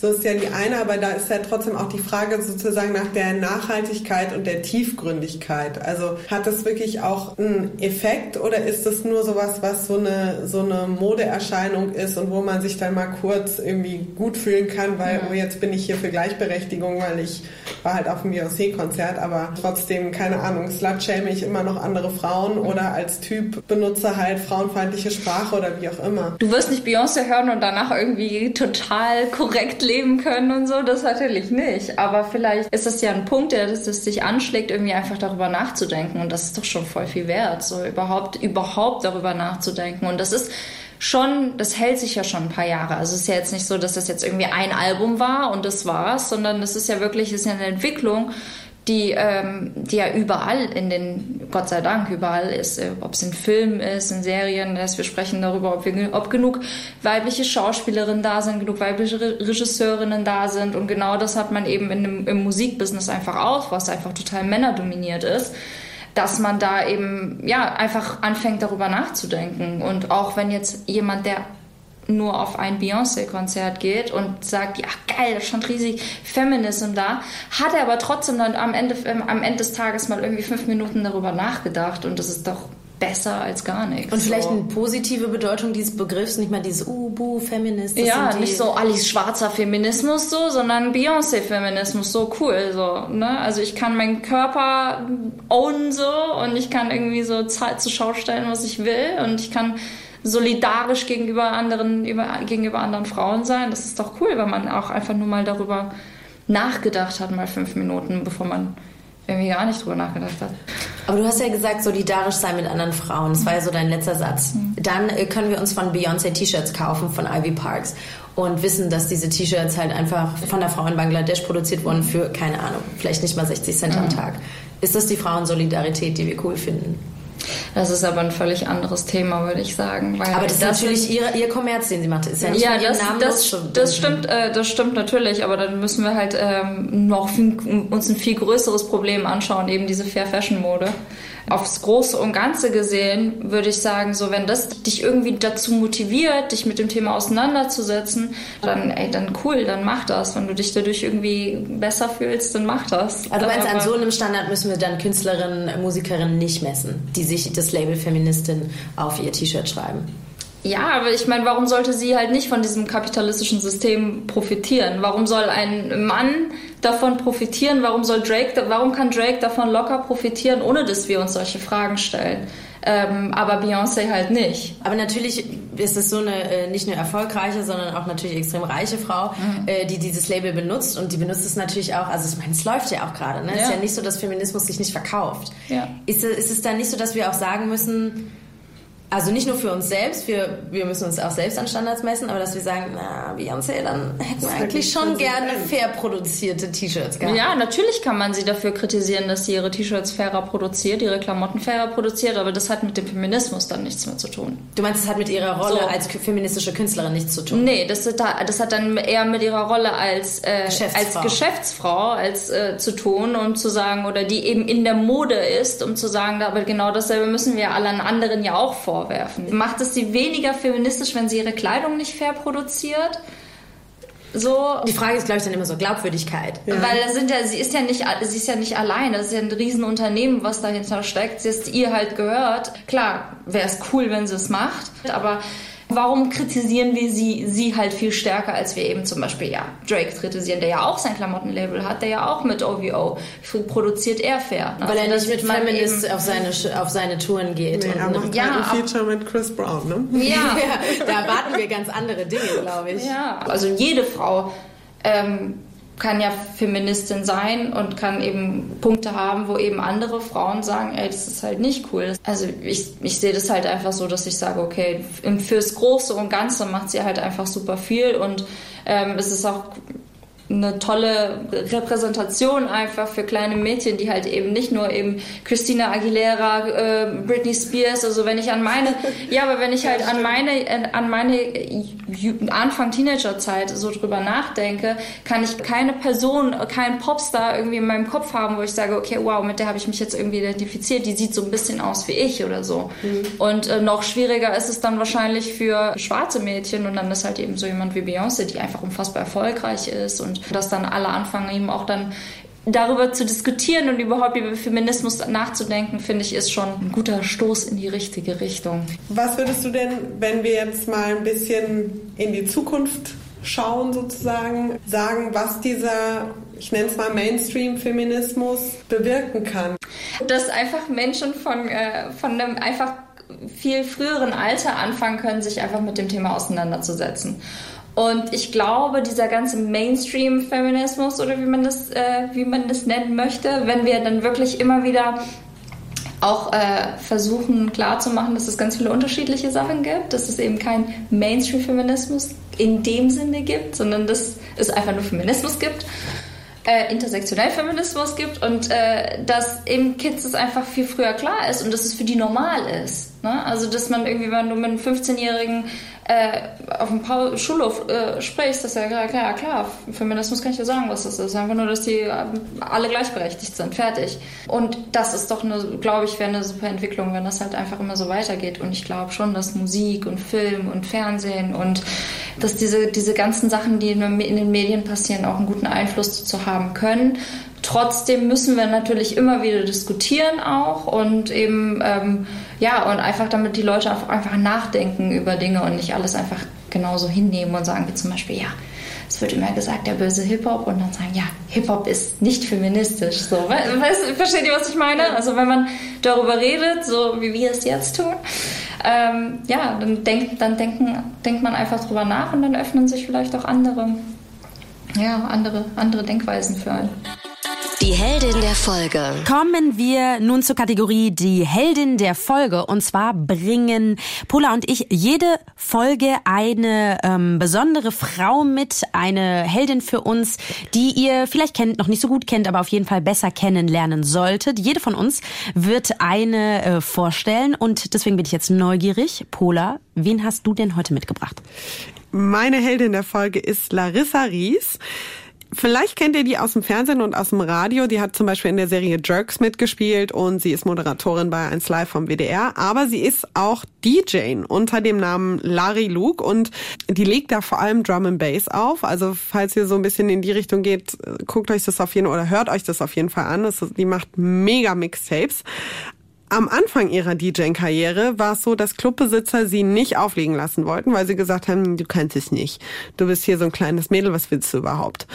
So ist ja die eine, aber da ist ja trotzdem auch die Frage sozusagen nach der Nachhaltigkeit und der Tiefgründigkeit. Also hat das wirklich auch einen Effekt oder ist das nur sowas, was so eine, so eine Modeerscheinung ist und wo man sich dann mal kurz irgendwie gut fühlen kann, weil, ja. oh, jetzt bin ich hier für Gleichberechtigung, weil ich war halt auf dem Beyoncé-Konzert, aber trotzdem, keine Ahnung, slut-shame ich immer noch andere Frauen oder als Typ benutze halt frauenfeindliche Sprache oder wie auch immer. Du wirst nicht Beyoncé hören und danach irgendwie total korrekt leben können und so, das natürlich nicht. Aber vielleicht ist das ja ein Punkt, der das, das sich anschlägt, irgendwie einfach darüber nachzudenken. Und das ist doch schon voll viel wert, so überhaupt, überhaupt darüber nachzudenken. Und das ist schon, das hält sich ja schon ein paar Jahre. Also es ist ja jetzt nicht so, dass das jetzt irgendwie ein Album war und das war's, sondern das ist ja wirklich, ist ja eine Entwicklung, die, ähm, die ja überall in den, Gott sei Dank, überall ist, äh, ob es in Filmen ist, in Serien ist. Wir sprechen darüber, ob, wir, ob genug weibliche Schauspielerinnen da sind, genug weibliche Regisseurinnen da sind. Und genau das hat man eben in dem, im Musikbusiness einfach auch, was einfach total männerdominiert ist dass man da eben ja einfach anfängt darüber nachzudenken und auch wenn jetzt jemand der nur auf ein Beyoncé-Konzert geht und sagt, ja geil, da stand riesig Feminism da, hat er aber trotzdem dann am Ende, ähm, am Ende des Tages mal irgendwie fünf Minuten darüber nachgedacht und das ist doch besser als gar nichts. Und vielleicht so. eine positive Bedeutung dieses Begriffs, nicht mal dieses Ubu, Feminist. Ja, nicht so Alice schwarzer Feminismus so, sondern Beyoncé-Feminismus, so cool so. Ne? Also ich kann meinen Körper ownen so und ich kann irgendwie so Zeit zur Schau stellen, was ich will und ich kann solidarisch gegenüber anderen, über, gegenüber anderen Frauen sein. Das ist doch cool, wenn man auch einfach nur mal darüber nachgedacht hat, mal fünf Minuten, bevor man irgendwie gar nicht drüber nachgedacht hat. Aber du hast ja gesagt, solidarisch sein mit anderen Frauen. Das war ja so dein letzter Satz. Mhm. Dann äh, können wir uns von Beyoncé T-Shirts kaufen, von Ivy Parks. Und wissen, dass diese T-Shirts halt einfach von der Frau in Bangladesch produziert wurden für, keine Ahnung, vielleicht nicht mal 60 Cent am mhm. Tag. Ist das die Frauensolidarität, die wir cool finden? Das ist aber ein völlig anderes Thema, würde ich sagen. aber das ist natürlich ihr, ihr Kommerz, den sie macht. Ist ja nicht ja, das, das, das stimmt, äh, das stimmt natürlich, aber dann müssen wir halt ähm, noch viel, uns ein viel größeres Problem anschauen, eben diese Fair Fashion Mode aufs Große und Ganze gesehen würde ich sagen, so wenn das dich irgendwie dazu motiviert, dich mit dem Thema auseinanderzusetzen, dann ey, dann cool, dann mach das. Wenn du dich dadurch irgendwie besser fühlst, dann mach das. Also meinst, an so einem Standard müssen wir dann Künstlerinnen, Musikerinnen nicht messen, die sich das Label Feministin auf ihr T-Shirt schreiben. Ja, aber ich meine, warum sollte sie halt nicht von diesem kapitalistischen System profitieren? Warum soll ein Mann davon profitieren? Warum soll Drake, warum kann Drake davon locker profitieren, ohne dass wir uns solche Fragen stellen? Ähm, aber Beyoncé halt nicht. Aber natürlich ist es so eine äh, nicht nur erfolgreiche, sondern auch natürlich extrem reiche Frau, mhm. äh, die dieses Label benutzt und die benutzt es natürlich auch. Also ich meine, es läuft ja auch gerade. Ne? Es ist ja nicht so, dass Feminismus sich nicht verkauft. Ja. Ist, ist es dann nicht so, dass wir auch sagen müssen, also nicht nur für uns selbst, wir, wir müssen uns auch selbst an Standards messen, aber dass wir sagen, na, Beyoncé, dann hätten wir eigentlich schon gerne fair produzierte T-Shirts gehabt. Ja, natürlich kann man sie dafür kritisieren, dass sie ihre T-Shirts fairer produziert, ihre Klamotten fairer produziert, aber das hat mit dem Feminismus dann nichts mehr zu tun. Du meinst, es hat mit ihrer Rolle so. als feministische Künstlerin nichts zu tun? Nee, das, das hat dann eher mit ihrer Rolle als, äh, Geschäftsfrau. als Geschäftsfrau als, äh, zu tun, um zu sagen, oder die eben in der Mode ist, um zu sagen, aber genau dasselbe müssen wir allen anderen ja auch vor vorwerfen. Macht es sie weniger feministisch, wenn sie ihre Kleidung nicht fair produziert? So. Die Frage ist, glaube ich, dann immer so Glaubwürdigkeit. Ja. Weil da sind ja, sie ist ja nicht, sie ist ja nicht allein. Das ist ja ein Riesenunternehmen, was dahinter steckt. Sie ist ihr halt gehört. Klar, wäre es cool, wenn sie es macht. Aber Warum kritisieren wir sie, sie halt viel stärker, als wir eben zum Beispiel ja, Drake kritisieren, der ja auch sein Klamottenlabel hat, der ja auch mit OVO produziert er fair. Weil also, er nicht mit Feminist auf seine, auf seine Touren geht. Nee, und macht ja, ein Feature mit Chris Brown, ne? Ja. ja, da erwarten wir ganz andere Dinge, glaube ich. Ja, also jede Frau ähm, kann ja Feministin sein und kann eben Punkte haben, wo eben andere Frauen sagen, ey, das ist halt nicht cool. Also ich, ich sehe das halt einfach so, dass ich sage, okay, fürs Große und Ganze macht sie halt einfach super viel und ähm, es ist auch eine tolle Repräsentation einfach für kleine Mädchen, die halt eben nicht nur eben Christina Aguilera, äh, Britney Spears, also wenn ich an meine, ja, aber wenn ich halt an meine, an meine Anfang Teenagerzeit so drüber nachdenke, kann ich keine Person, keinen Popstar irgendwie in meinem Kopf haben, wo ich sage, okay, wow, mit der habe ich mich jetzt irgendwie identifiziert, die sieht so ein bisschen aus wie ich oder so. Mhm. Und äh, noch schwieriger ist es dann wahrscheinlich für schwarze Mädchen und dann ist halt eben so jemand wie Beyoncé, die einfach unfassbar erfolgreich ist und dass dann alle anfangen, eben auch dann darüber zu diskutieren und überhaupt über Feminismus nachzudenken, finde ich, ist schon ein guter Stoß in die richtige Richtung. Was würdest du denn, wenn wir jetzt mal ein bisschen in die Zukunft schauen, sozusagen, sagen, was dieser, ich nenne es mal Mainstream-Feminismus bewirken kann? Dass einfach Menschen von, äh, von einem einfach viel früheren Alter anfangen können, sich einfach mit dem Thema auseinanderzusetzen. Und ich glaube, dieser ganze Mainstream-Feminismus oder wie man das, äh, wie man das nennen möchte, wenn wir dann wirklich immer wieder auch äh, versuchen klarzumachen, dass es ganz viele unterschiedliche Sachen gibt, dass es eben kein Mainstream-Feminismus in dem Sinne gibt, sondern dass es einfach nur Feminismus gibt, äh, intersektionell Feminismus gibt und äh, dass eben Kids es einfach viel früher klar ist und dass es für die normal ist. Ne? Also dass man irgendwie, wenn du mit einem 15-jährigen äh, auf dem Schulhof äh, sprichst, das ist ja klar, klar, klar, Feminismus kann ich dir sagen, was das ist. Einfach nur, dass die äh, alle gleichberechtigt sind, fertig. Und das ist doch, glaube ich, wäre eine super Entwicklung, wenn das halt einfach immer so weitergeht. Und ich glaube schon, dass Musik und Film und Fernsehen und dass diese, diese ganzen Sachen, die in den Medien passieren, auch einen guten Einfluss zu haben können. Trotzdem müssen wir natürlich immer wieder diskutieren auch und eben ähm, ja und einfach damit die Leute einfach nachdenken über Dinge und nicht alles einfach genauso hinnehmen und sagen wie zum Beispiel ja es wird immer gesagt der böse Hip Hop und dann sagen ja Hip Hop ist nicht feministisch so weißt, versteht ihr was ich meine also wenn man darüber redet so wie wir es jetzt tun ähm, ja dann denkt dann denken denkt man einfach drüber nach und dann öffnen sich vielleicht auch andere ja andere andere Denkweisen für einen. Die Heldin der Folge. Kommen wir nun zur Kategorie Die Heldin der Folge. Und zwar bringen Pola und ich jede Folge eine ähm, besondere Frau mit, eine Heldin für uns, die ihr vielleicht kennt, noch nicht so gut kennt, aber auf jeden Fall besser kennenlernen solltet. Jede von uns wird eine äh, vorstellen und deswegen bin ich jetzt neugierig. Pola, wen hast du denn heute mitgebracht? Meine Heldin der Folge ist Larissa Ries. Vielleicht kennt ihr die aus dem Fernsehen und aus dem Radio. Die hat zum Beispiel in der Serie Jerks mitgespielt und sie ist Moderatorin bei 1 Live vom WDR. Aber sie ist auch DJ unter dem Namen Larry Luke und die legt da vor allem Drum and Bass auf. Also falls ihr so ein bisschen in die Richtung geht, guckt euch das auf jeden oder hört euch das auf jeden Fall an. die macht mega Mixtapes. Am Anfang ihrer DJ-Karriere war es so, dass Clubbesitzer sie nicht auflegen lassen wollten, weil sie gesagt haben, du kannst es nicht. Du bist hier so ein kleines Mädel, was willst du überhaupt?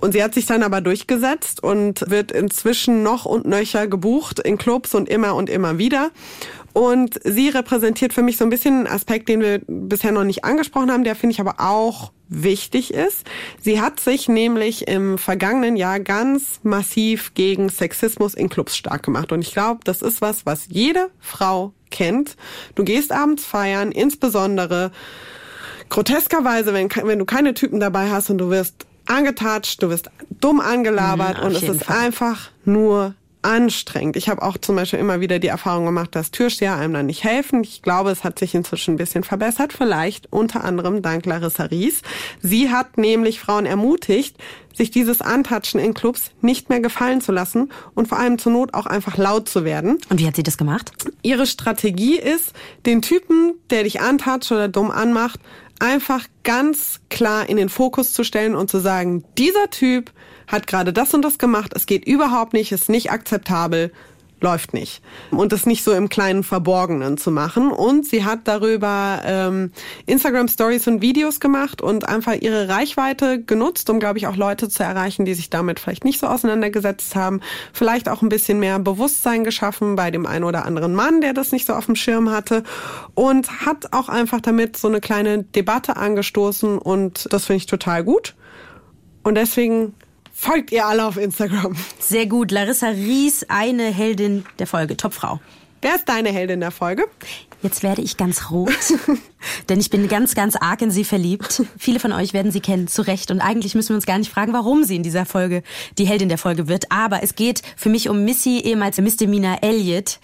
Und sie hat sich dann aber durchgesetzt und wird inzwischen noch und nöcher gebucht in Clubs und immer und immer wieder. Und sie repräsentiert für mich so ein bisschen einen Aspekt, den wir bisher noch nicht angesprochen haben, der finde ich aber auch wichtig ist. Sie hat sich nämlich im vergangenen Jahr ganz massiv gegen Sexismus in Clubs stark gemacht. Und ich glaube, das ist was, was jede Frau kennt. Du gehst abends feiern, insbesondere groteskerweise, wenn, wenn du keine Typen dabei hast und du wirst angetatscht, du wirst dumm angelabert mhm, und es ist Fall. einfach nur anstrengend. Ich habe auch zum Beispiel immer wieder die Erfahrung gemacht, dass Türsteher einem dann nicht helfen. Ich glaube, es hat sich inzwischen ein bisschen verbessert, vielleicht unter anderem dank Larissa Ries. Sie hat nämlich Frauen ermutigt, sich dieses Antatschen in Clubs nicht mehr gefallen zu lassen und vor allem zur Not auch einfach laut zu werden. Und wie hat sie das gemacht? Ihre Strategie ist, den Typen, der dich antatscht oder dumm anmacht, einfach ganz klar in den Fokus zu stellen und zu sagen, dieser Typ hat gerade das und das gemacht, es geht überhaupt nicht, ist nicht akzeptabel, läuft nicht. Und das nicht so im kleinen Verborgenen zu machen. Und sie hat darüber ähm, Instagram Stories und Videos gemacht und einfach ihre Reichweite genutzt, um, glaube ich, auch Leute zu erreichen, die sich damit vielleicht nicht so auseinandergesetzt haben. Vielleicht auch ein bisschen mehr Bewusstsein geschaffen bei dem einen oder anderen Mann, der das nicht so auf dem Schirm hatte. Und hat auch einfach damit so eine kleine Debatte angestoßen. Und das finde ich total gut. Und deswegen folgt ihr alle auf Instagram. Sehr gut. Larissa Ries, eine Heldin der Folge. Topfrau. Wer ist deine Heldin der Folge? Jetzt werde ich ganz rot, denn ich bin ganz, ganz arg in sie verliebt. Viele von euch werden sie kennen, zu Recht. Und eigentlich müssen wir uns gar nicht fragen, warum sie in dieser Folge die Heldin der Folge wird. Aber es geht für mich um Missy, ehemals Misdemeanor Elliott,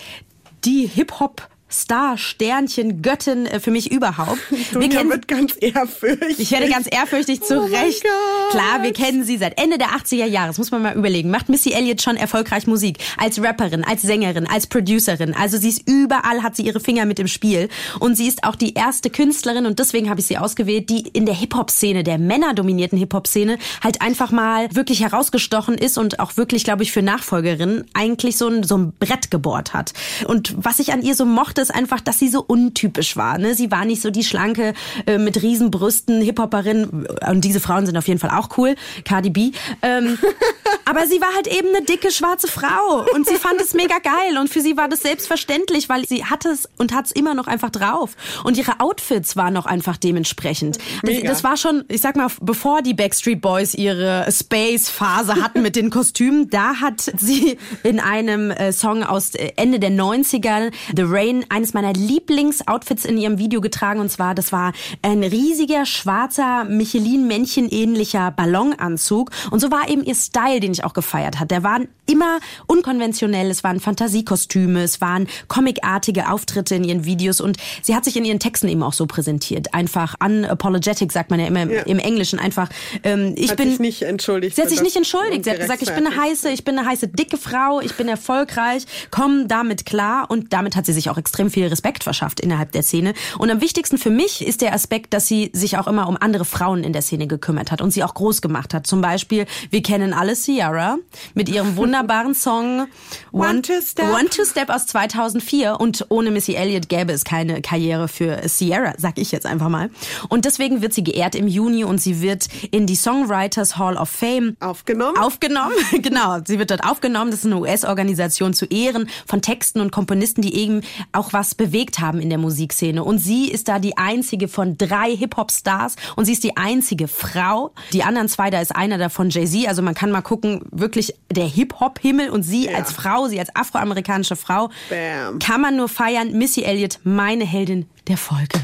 die Hip-Hop Star, Sternchen, Göttin äh, für mich überhaupt. Wir kennen, wird ganz ehrfürchtig. Ich werde ganz ehrfürchtig zu Oh Recht. Klar, wir kennen sie seit Ende der 80er Jahre. Das muss man mal überlegen. Macht Missy Elliott schon erfolgreich Musik? Als Rapperin, als Sängerin, als Producerin. Also sie ist überall, hat sie ihre Finger mit im Spiel. Und sie ist auch die erste Künstlerin und deswegen habe ich sie ausgewählt, die in der Hip-Hop-Szene, der männerdominierten Hip-Hop-Szene, halt einfach mal wirklich herausgestochen ist und auch wirklich, glaube ich, für Nachfolgerinnen eigentlich so ein, so ein Brett gebohrt hat. Und was ich an ihr so mochte, ist einfach, dass sie so untypisch war. Ne? Sie war nicht so die schlanke, äh, mit Riesenbrüsten Hip-Hopperin. Und diese Frauen sind auf jeden Fall auch cool. Cardi B. Ähm, aber sie war halt eben eine dicke, schwarze Frau. Und sie fand es mega geil. Und für sie war das selbstverständlich, weil sie hatte es und hat es immer noch einfach drauf. Und ihre Outfits waren noch einfach dementsprechend. Das, Mega. das war schon, ich sag mal, bevor die Backstreet Boys ihre Space-Phase hatten mit den Kostümen, da hat sie in einem äh, Song aus äh, Ende der 90er, The Rain, eines meiner Lieblings-Outfits in ihrem Video getragen. Und zwar, das war ein riesiger, schwarzer, Michelin-Männchen-ähnlicher Ballonanzug. Und so war eben ihr Style, den ich auch gefeiert hat. Der war immer unkonventionell. Es waren Fantasiekostüme, es waren comicartige Auftritte in ihren Videos. Und sie hat sich in ihren Texten eben auch so präsentiert. Einfach unapologetic, sagt man ja immer im- Ja. im Englischen. Einfach, ähm, ich Hat bin... sich nicht entschuldigt. Sie hat sich nicht entschuldigt. Sie hat gesagt, ich bin eine heiße, ich bin eine heiße dicke Frau, ich bin erfolgreich, komm damit klar und damit hat sie sich auch extrem viel Respekt verschafft innerhalb der Szene. Und am wichtigsten für mich ist der Aspekt, dass sie sich auch immer um andere Frauen in der Szene gekümmert hat und sie auch groß gemacht hat. Zum Beispiel, wir kennen alle Ciara mit ihrem wunderbaren Song One Two Step. One Two Step aus 2004 und ohne Missy Elliott gäbe es keine Karriere für Sierra, sag ich jetzt einfach mal. Und deswegen wird sie geehrt im Juni und sie wird in die Songwriters Hall of Fame Aufgenommen? Aufgenommen, genau. Sie wird dort aufgenommen. Das ist eine US-Organisation zu Ehren von Texten und Komponisten, die eben auch was bewegt haben in der Musikszene. Und sie ist da die einzige von drei Hip-Hop-Stars und sie ist die einzige Frau. Die anderen zwei, da ist einer davon Jay-Z. Also man kann mal gucken, wirklich der Hip-Hop-Himmel und sie Ja. als Frau, sie als afroamerikanische Frau, Bam. kann man nur feiern. Missy Elliott, meine Heldin der Folge.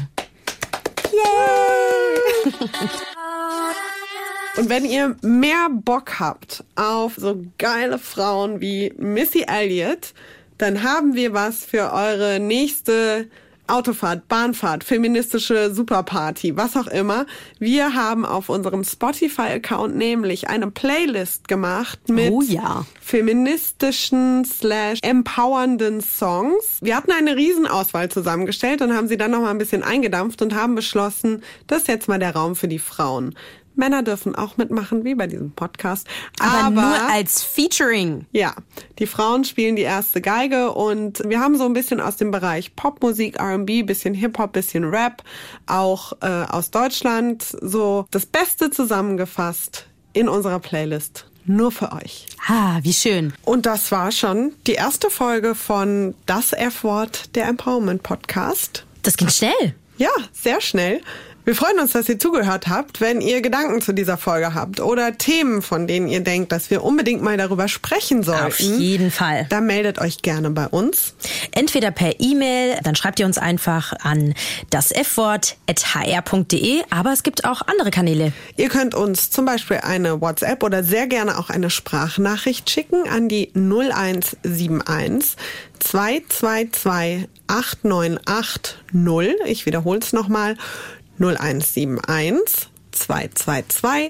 Und wenn ihr mehr Bock habt auf so geile Frauen wie Missy Elliott, dann haben wir was für eure nächste Autofahrt, Bahnfahrt, feministische Superparty, was auch immer. Wir haben auf unserem Spotify-Account nämlich eine Playlist gemacht mit Oh ja. feministischen slash empowernden Songs. Wir hatten eine Riesenauswahl zusammengestellt und haben sie dann noch mal ein bisschen eingedampft und haben beschlossen, das ist jetzt mal der Raum für die Frauen. Männer dürfen auch mitmachen, wie bei diesem Podcast. Aber, nur als Featuring. ja, die Frauen spielen die erste Geige und wir haben so ein bisschen aus dem Bereich Popmusik, R&B, bisschen Hip-Hop, bisschen Rap, auch äh, aus Deutschland so das Beste zusammengefasst in unserer Playlist. Nur für euch. Ah, wie schön. Und das war schon die erste Folge von Das F-Wort, der Empowerment Podcast. Das ging schnell. Ja, sehr schnell. Wir freuen uns, dass ihr zugehört habt. Wenn ihr Gedanken zu dieser Folge habt oder Themen, von denen ihr denkt, dass wir unbedingt mal darüber sprechen sollten, Auf jeden Fall. dann meldet euch gerne bei uns. Entweder per E-Mail, dann schreibt ihr uns einfach an das F-Wort.hr.de, aber es gibt auch andere Kanäle. Ihr könnt uns zum Beispiel eine WhatsApp oder sehr gerne auch eine Sprachnachricht schicken an die 0171 222 8980. Ich wiederhole es nochmal. 0171 222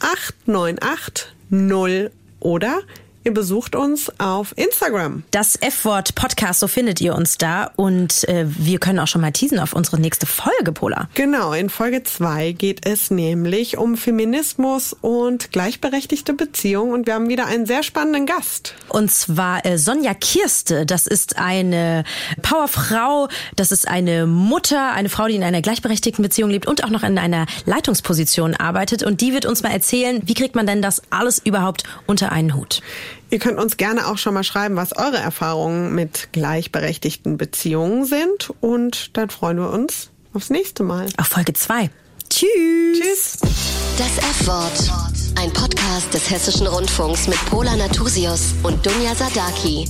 8980 oder ihr besucht uns auf Instagram. Das F-Wort Podcast, so findet ihr uns da. Und äh, wir können auch schon mal teasen auf unsere nächste Folge, Pola. Genau, in Folge 2 geht es nämlich um Feminismus und gleichberechtigte Beziehungen. Und wir haben wieder einen sehr spannenden Gast. Und zwar äh, Sonja Kirste. Das ist eine Powerfrau, das ist eine Mutter, eine Frau, die in einer gleichberechtigten Beziehung lebt und auch noch in einer Leitungsposition arbeitet. Und die wird uns mal erzählen, wie kriegt man denn das alles überhaupt unter einen Hut? Ihr könnt uns gerne auch schon mal schreiben, was eure Erfahrungen mit gleichberechtigten Beziehungen sind. Und dann freuen wir uns aufs nächste Mal. Auf Folge 2. Tschüss. Tschüss. Das F-Wort. Ein Podcast des Hessischen Rundfunks mit Pola Natusius und Dunja Sadaki.